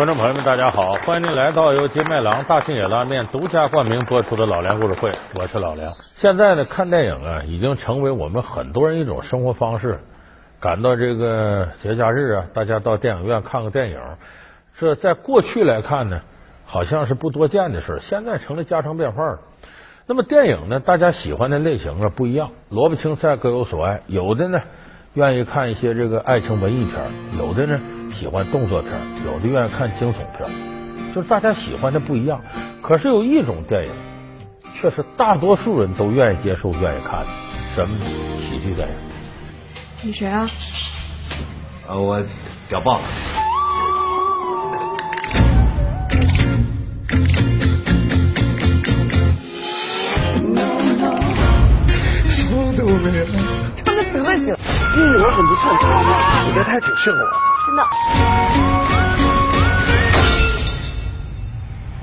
观众朋友们，大家好！欢迎您来到由金麦郎大庆野拉面独家冠名播出的老梁故事会，我是老梁。现在呢，看电影啊，已经成为我们很多人一种生活方式。赶到这个节假日啊，大家到电影院看个电影，这在过去来看呢，好像是不多见的事现在成了家常便饭了。那么电影呢，大家喜欢的类型啊不一样，萝卜青菜各有所爱。有的呢，愿意看一些这个爱情文艺片；有的呢。喜欢动作片，有的愿意看惊悚片，就是大家喜欢的不一样。可是有一种电影，却是大多数人都愿意接受、愿意看的，什么喜剧电影？你谁啊？呃，我屌爆了。真的德行。女儿很不错，我觉得她还挺适合我。真的，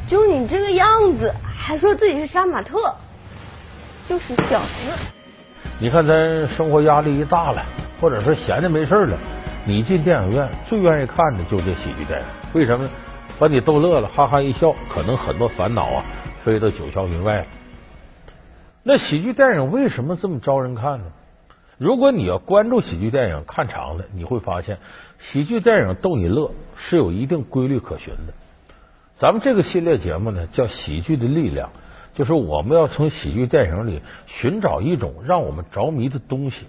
就你这个样子，还说自己是杀马特，就是小子。你看，咱生活压力一大了，或者说闲着没事了，你进电影院最愿意看的就这喜剧电影。为什么？把你逗乐了，哈哈一笑，可能很多烦恼啊飞到九霄云外了。那喜剧电影为什么这么招人看呢？如果你要关注喜剧电影看长了，你会发现喜剧电影逗你乐是有一定规律可循的。咱们这个系列节目呢，叫《喜剧的力量》，就是我们要从喜剧电影里寻找一种让我们着迷的东西。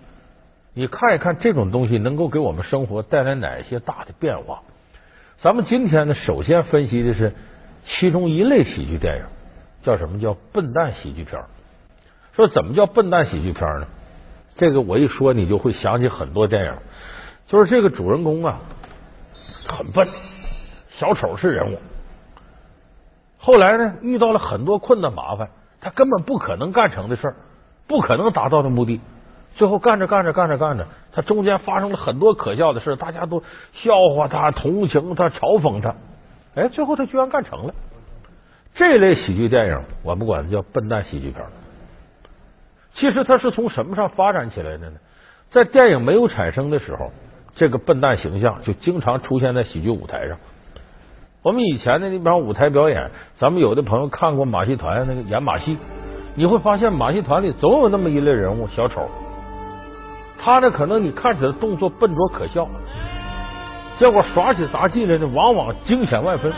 你看一看这种东西能够给我们生活带来哪些大的变化？咱们今天呢，首先分析的是其中一类喜剧电影，叫什么叫笨蛋喜剧片？说怎么叫笨蛋喜剧片呢？这个我一说，你就会想起很多电影。就是这个主人公啊，很笨，小丑是人物。后来呢，遇到了很多困难麻烦，他根本不可能干成的事，不可能达到的目的。最后干着干着干着干着，他中间发生了很多可笑的事，大家都笑话他、同情他、嘲讽他。哎，最后他居然干成了。这类喜剧电影，我们管它叫笨蛋喜剧片。其实它是从什么上发展起来的呢？在电影没有产生的时候，这个笨蛋形象就经常出现在喜剧舞台上。我们以前的那帮舞台表演，咱们有的朋友看过马戏团那个演马戏，你会发现马戏团里总有那么一类人物小丑，他呢可能你看起来动作笨拙可笑，结果耍起杂技来呢，往往惊险万分。